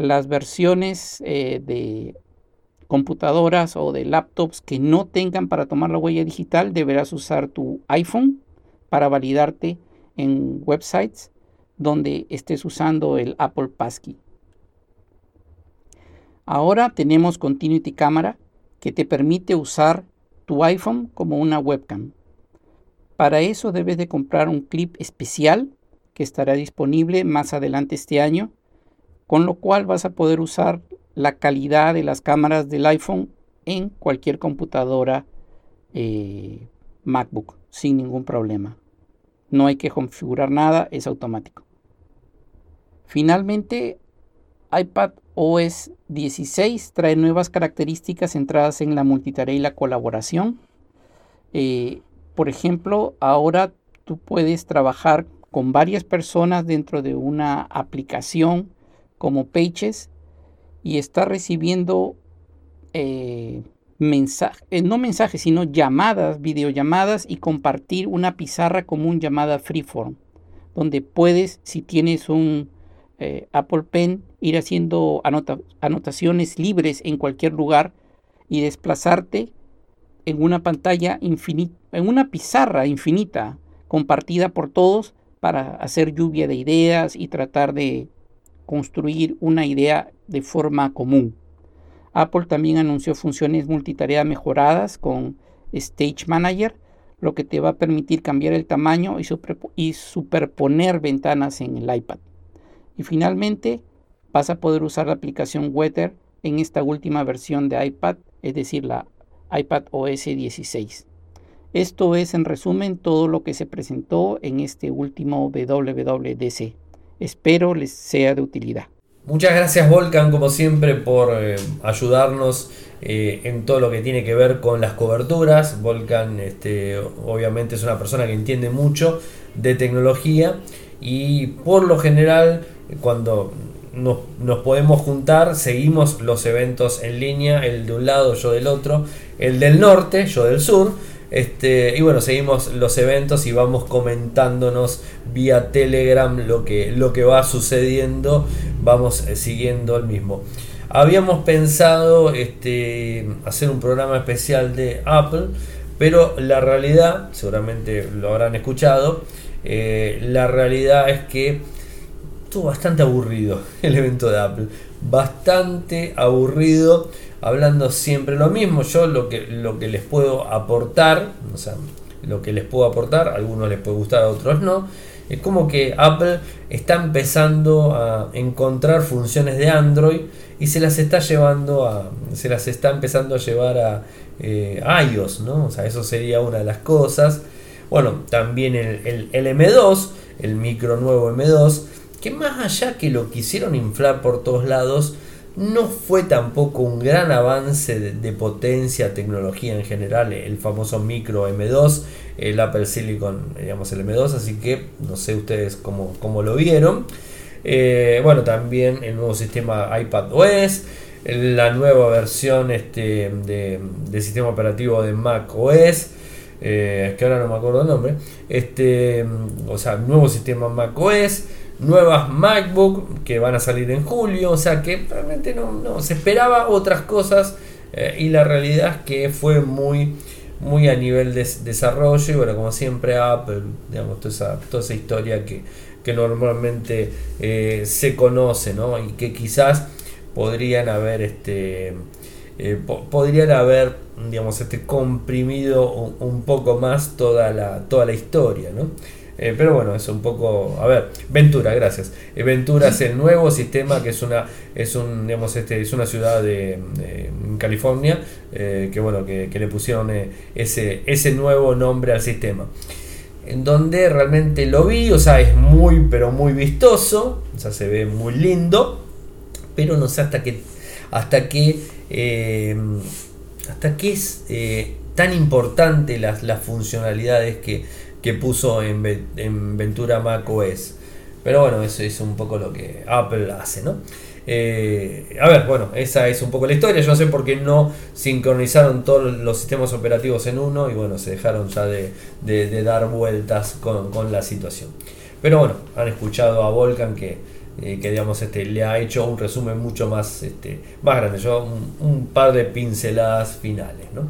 Speaker 2: las versiones eh, de computadoras o de laptops que no tengan para tomar la huella digital, deberás usar tu iPhone para validarte en websites donde estés usando el Apple Passkey. Ahora tenemos Continuity Camera, que te permite usar tu iPhone como una webcam. Para eso debes de comprar un clip especial que estará disponible más adelante este año, con lo cual vas a poder usar la calidad de las cámaras del iPhone en cualquier computadora eh, MacBook sin ningún problema. No hay que configurar nada, es automático. Finalmente, iPad OS 16 trae nuevas características centradas en la multitarea y la colaboración. Eh, por ejemplo, ahora tú puedes trabajar con varias personas dentro de una aplicación como Pages y estar recibiendo eh, mensajes, eh, no mensajes, sino llamadas, videollamadas y compartir una pizarra común llamada Freeform, donde puedes, si tienes un eh, Apple Pen, ir haciendo anotaciones libres en cualquier lugar y desplazarte en una pantalla infinita, en una pizarra infinita compartida por todos para hacer lluvia de ideas y tratar de construir una idea de forma común. Apple también anunció funciones multitarea mejoradas con Stage Manager, lo que te va a permitir cambiar el tamaño y superponer ventanas en el iPad. Y finalmente vas a poder usar la aplicación Weather en esta última versión de iPad, es decir, la iPad OS 16. Esto es en resumen todo lo que se presentó en este último WWDC. Espero les sea de utilidad.
Speaker 1: Muchas gracias Volcan como siempre por eh, ayudarnos eh, en todo lo que tiene que ver con las coberturas. Volcan este, obviamente es una persona que entiende mucho de tecnología y por lo general cuando nos, podemos juntar, seguimos los eventos en línea, el de un lado, yo del otro, el del norte, yo del sur. Este, y bueno, seguimos los eventos y vamos comentándonos vía Telegram lo que, lo que va sucediendo, vamos eh, siguiendo el mismo. Habíamos pensado este, hacer un programa especial de Apple, pero la realidad, seguramente lo habrán escuchado, eh, la realidad es que estuvo bastante aburrido <laughs> el evento de Apple. Bastante aburrido, hablando siempre lo mismo. Yo lo que, lo que les puedo aportar, o sea, lo que les puedo aportar, a algunos les puede gustar, a otros no. Es como que Apple está empezando a encontrar funciones de Android y se las está llevando a. se las está empezando a llevar a, eh, iOS, ¿no? O sea, eso sería una de las cosas. Bueno, también el, el M2, el micro nuevo M2 que más allá que lo quisieron inflar por todos lados, no fue tampoco un gran avance de, potencia, tecnología en general, el famoso micro M2, el Apple Silicon, digamos el M2, así que no sé ustedes cómo, cómo lo vieron. Eh, bueno, también el nuevo sistema iPad OS, la nueva versión este, de, sistema operativo de Mac OS. Eh, que ahora no me acuerdo el nombre. Este, o sea, nuevo sistema Mac OS nuevas MacBook que van a salir en julio, o sea que realmente no, se esperaba otras cosas y la realidad es que fue muy muy a nivel de desarrollo y bueno como siempre Apple digamos toda esa, toda esa historia que, que normalmente se conoce ¿no? y que quizás podrían haber este eh, podrían haber digamos este comprimido un, poco más toda la toda la historia ¿no? Eh, pero bueno es un poco a ver Ventura gracias. Eh, Ventura es el nuevo sistema que es una es un digamos este es una ciudad de, California que bueno que, que, le pusieron ese ese nuevo nombre al sistema. En donde realmente lo vi o sea es muy pero muy vistoso o sea se ve muy lindo pero no sé hasta qué, hasta qué, eh, hasta qué es eh, tan importante las, las funcionalidades que, que puso en, en, Ventura Mac OS. Pero bueno, eso es un poco lo que Apple hace, ¿no? Eh, a ver, bueno, esa es un poco la historia. Yo no sé por qué no sincronizaron todos los sistemas operativos en uno y bueno, se dejaron ya de, de dar vueltas con, con, la situación. Pero bueno, han escuchado a Volcan que eh, que digamos este, le ha hecho un resumen mucho más, este, más grande, yo un, par de pinceladas finales. ¿no?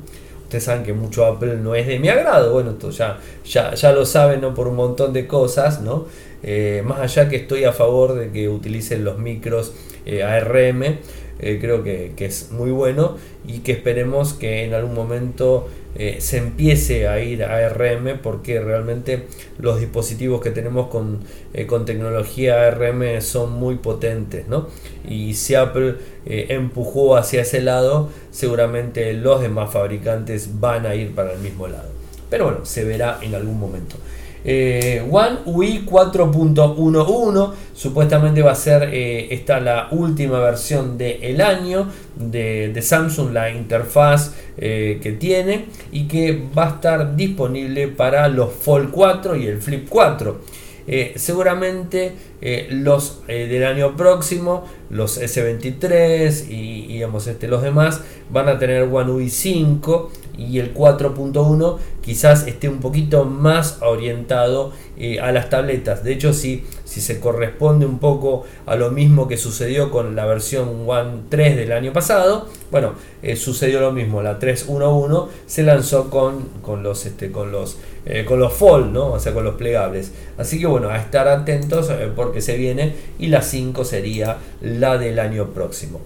Speaker 1: Ustedes saben que mucho Apple no es de mi agrado, bueno, esto ya, ya, ya lo saben ¿no? por un montón de cosas, ¿no? Eh, más allá que estoy a favor de que utilicen los micros eh, ARM, creo que, que, es muy bueno y que esperemos que en algún momento eh, se empiece a ir a ARM porque realmente los dispositivos que tenemos con, eh, con tecnología ARM son muy potentes ¿no? y si Apple eh, empujó hacia ese lado seguramente los demás fabricantes van a ir para el mismo lado pero bueno se verá en algún momento eh, One UI 4.11 supuestamente va a ser eh, esta la última versión del año de, Samsung, la interfaz eh, que tiene y que va a estar disponible para los Fold 4 y el Flip 4. seguramente los del año próximo, los S23 y, digamos, este, los demás van a tener One UI 5 y el 4.1 quizás esté un poquito más orientado eh, a las tabletas. De hecho, si, si se corresponde un poco a lo mismo que sucedió con la versión One 3 del año pasado, bueno, eh, sucedió lo mismo. La 3.1.1 se lanzó con, con los, este, con los, eh, con los fold, ¿no? o sea, con los plegables. Así que bueno, a estar atentos porque se viene y la 5 sería la del año próximo.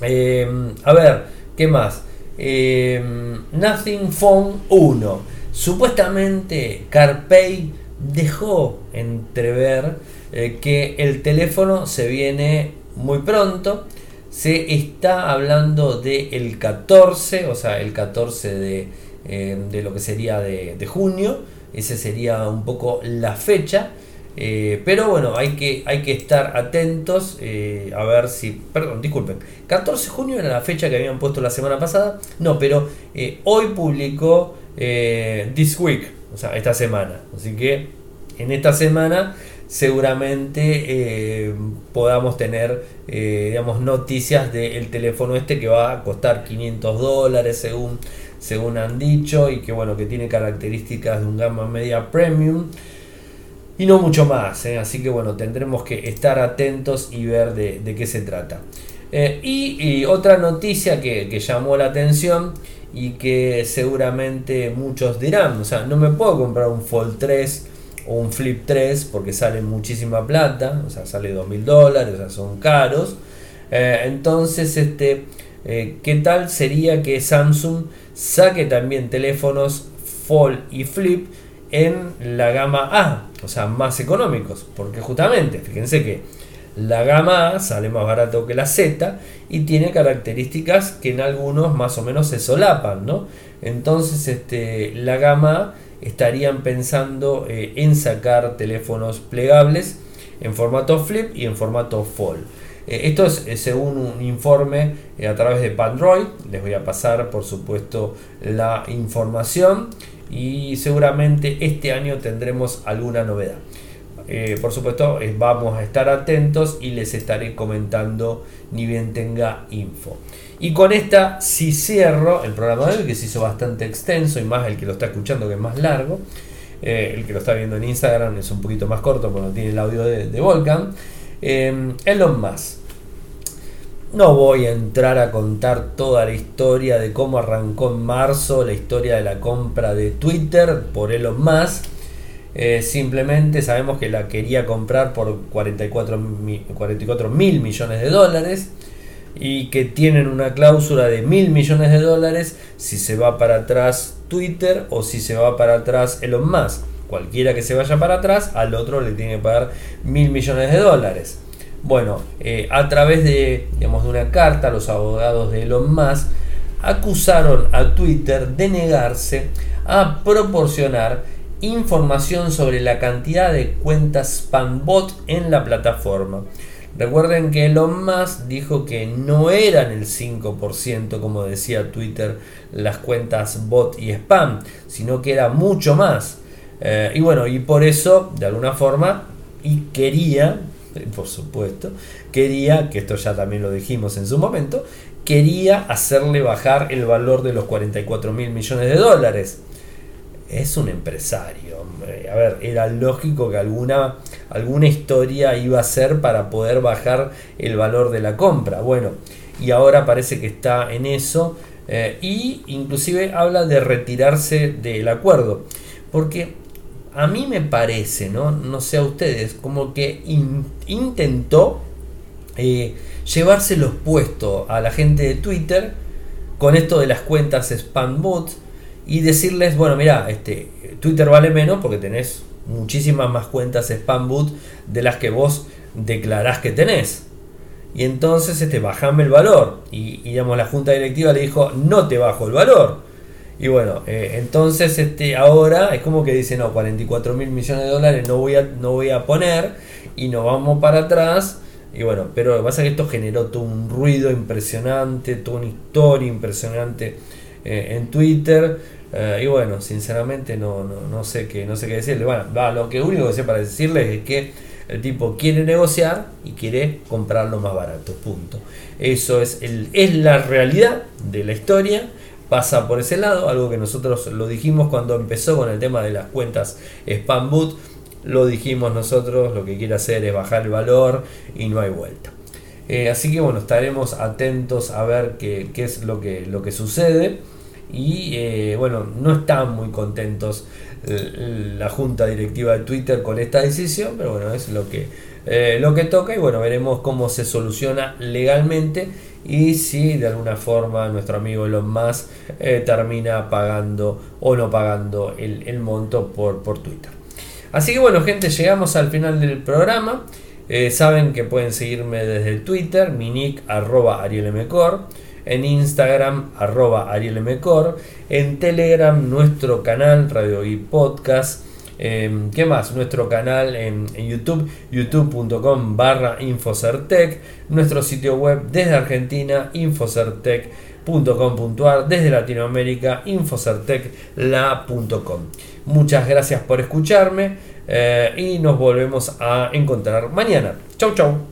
Speaker 1: a ver, ¿qué más? Em, Nothing Phone 1. Supuestamente CarPay dejó entrever eh, que el teléfono se viene muy pronto. Se está hablando del 14, o sea, el 14 de, em, de lo que sería de, de junio. Ese sería un poco la fecha. Eh, pero bueno, hay que, hay que estar atentos eh, a ver si. Perdón, disculpen. 14 de junio era la fecha que habían puesto la semana pasada. No, pero eh, hoy publicó This Week, o sea, esta semana. Así que en esta semana seguramente podamos tener digamos, noticias del teléfono este que va a costar 500 dólares según, según han dicho y que bueno que tiene características de un gama media premium y no mucho más. ¿eh? Así que bueno, tendremos que estar atentos y ver de, qué se trata. Eh, y, otra noticia que, llamó la atención y que seguramente muchos dirán, o sea, no me puedo comprar un Fold 3 o un Flip 3 porque sale muchísima plata, o sea, sale 2.000 dólares, o sea, son caros. Eh, entonces, este, ¿qué tal sería que Samsung saque también teléfonos Fold y Flip en la gama A? O sea, más económicos, porque justamente, fíjense que la gama A sale más barato que la Z y tiene características que en algunos más o menos se solapan, ¿no? Entonces, este, la gama A estarían pensando eh, en sacar teléfonos plegables en formato flip y en formato fold. Eh, esto es eh, según un informe a través de Pandroid. Les voy a pasar, por supuesto, la información y seguramente este año tendremos alguna novedad. Eh, por supuesto, eh, vamos a estar atentos y les estaré comentando ni bien tenga info. Y con esta si cierro el programa de hoy, que se hizo bastante extenso y más el que lo está escuchando que es más largo. Eh, el que lo está viendo en Instagram es un poquito más corto porque tiene el audio de, de Volcan. Elon Musk. No voy a entrar a contar toda la historia de cómo arrancó en marzo la historia de la compra de Twitter por Elon Musk. Eh, simplemente sabemos que la quería comprar por 44 mil millones de dólares y que tienen una cláusula de mil millones de dólares si se va para atrás Twitter o si se va para atrás Elon Musk. Cualquiera que se vaya para atrás, al otro le tiene que pagar mil millones de dólares. Bueno, eh, a través de, digamos, de una carta, los abogados de Elon Musk acusaron a Twitter de negarse a proporcionar información sobre la cantidad de cuentas spambot en la plataforma. Recuerden que Elon Musk dijo que no eran el 5%, como decía Twitter, las cuentas bot y spam, sino que era mucho más. Eh, y bueno, y por eso, de alguna forma, y quería, por supuesto, quería, que esto ya también lo dijimos en su momento, quería hacerle bajar el valor de los 44 mil millones de dólares. Es un empresario. A ver, era lógico que alguna, alguna historia iba a ser para poder bajar el valor de la compra. Bueno, y ahora parece que está en eso. Eh, y inclusive habla de retirarse del acuerdo. Porque a mí me parece, no, no sé a ustedes, como que intentó eh, llevarse los puestos a la gente de Twitter con esto de las cuentas spam bot y decirles, bueno, mira, este, Twitter vale menos porque tenés muchísimas más cuentas spam bot de las que vos declarás que tenés. Y entonces este, bajame el valor. Y, y digamos, la junta directiva le dijo, no te bajo el valor y bueno, eh, entonces este, ahora es como que dice, no, 44 mil millones de dólares no voy, a, no voy a poner y nos vamos para atrás. Y bueno, pero lo que pasa es que esto generó todo un ruido impresionante, toda una historia impresionante eh, en Twitter. Eh, y bueno, sinceramente no, no, sé qué, no sé qué decirle. Bueno, lo que único que sé para decirles es que el tipo quiere negociar y quiere comprarlo más barato. Punto. Eso es, el, es la realidad de la historia pasa por ese lado, algo que nosotros lo dijimos cuando empezó con el tema de las cuentas spam boot, lo dijimos nosotros, lo que quiere hacer es bajar el valor y no hay vuelta. Eh, así que bueno, estaremos atentos a ver qué, es lo que, lo que sucede. Y eh, bueno, no están muy contentos eh, la junta directiva de Twitter con esta decisión, pero bueno, es lo que, lo que toca y bueno, veremos cómo se soluciona legalmente y si de alguna forma nuestro amigo Elon Musk eh, termina pagando o no pagando el, monto por, por, Twitter. Así que bueno gente, llegamos al final del programa. Eh, saben que pueden seguirme desde Twitter, mi nick arroba arielmcor, en Instagram arroba arielmcor, en Telegram nuestro canal Radio y Podcast Em, ¿Qué más? Nuestro canal en, YouTube, youtube.com barra Infocertec. Nuestro sitio web desde Argentina, infocertec.com.ar. Desde Latinoamérica, infocertecla.com. Muchas gracias por escucharme eh, y nos volvemos a encontrar mañana. Chau, chau.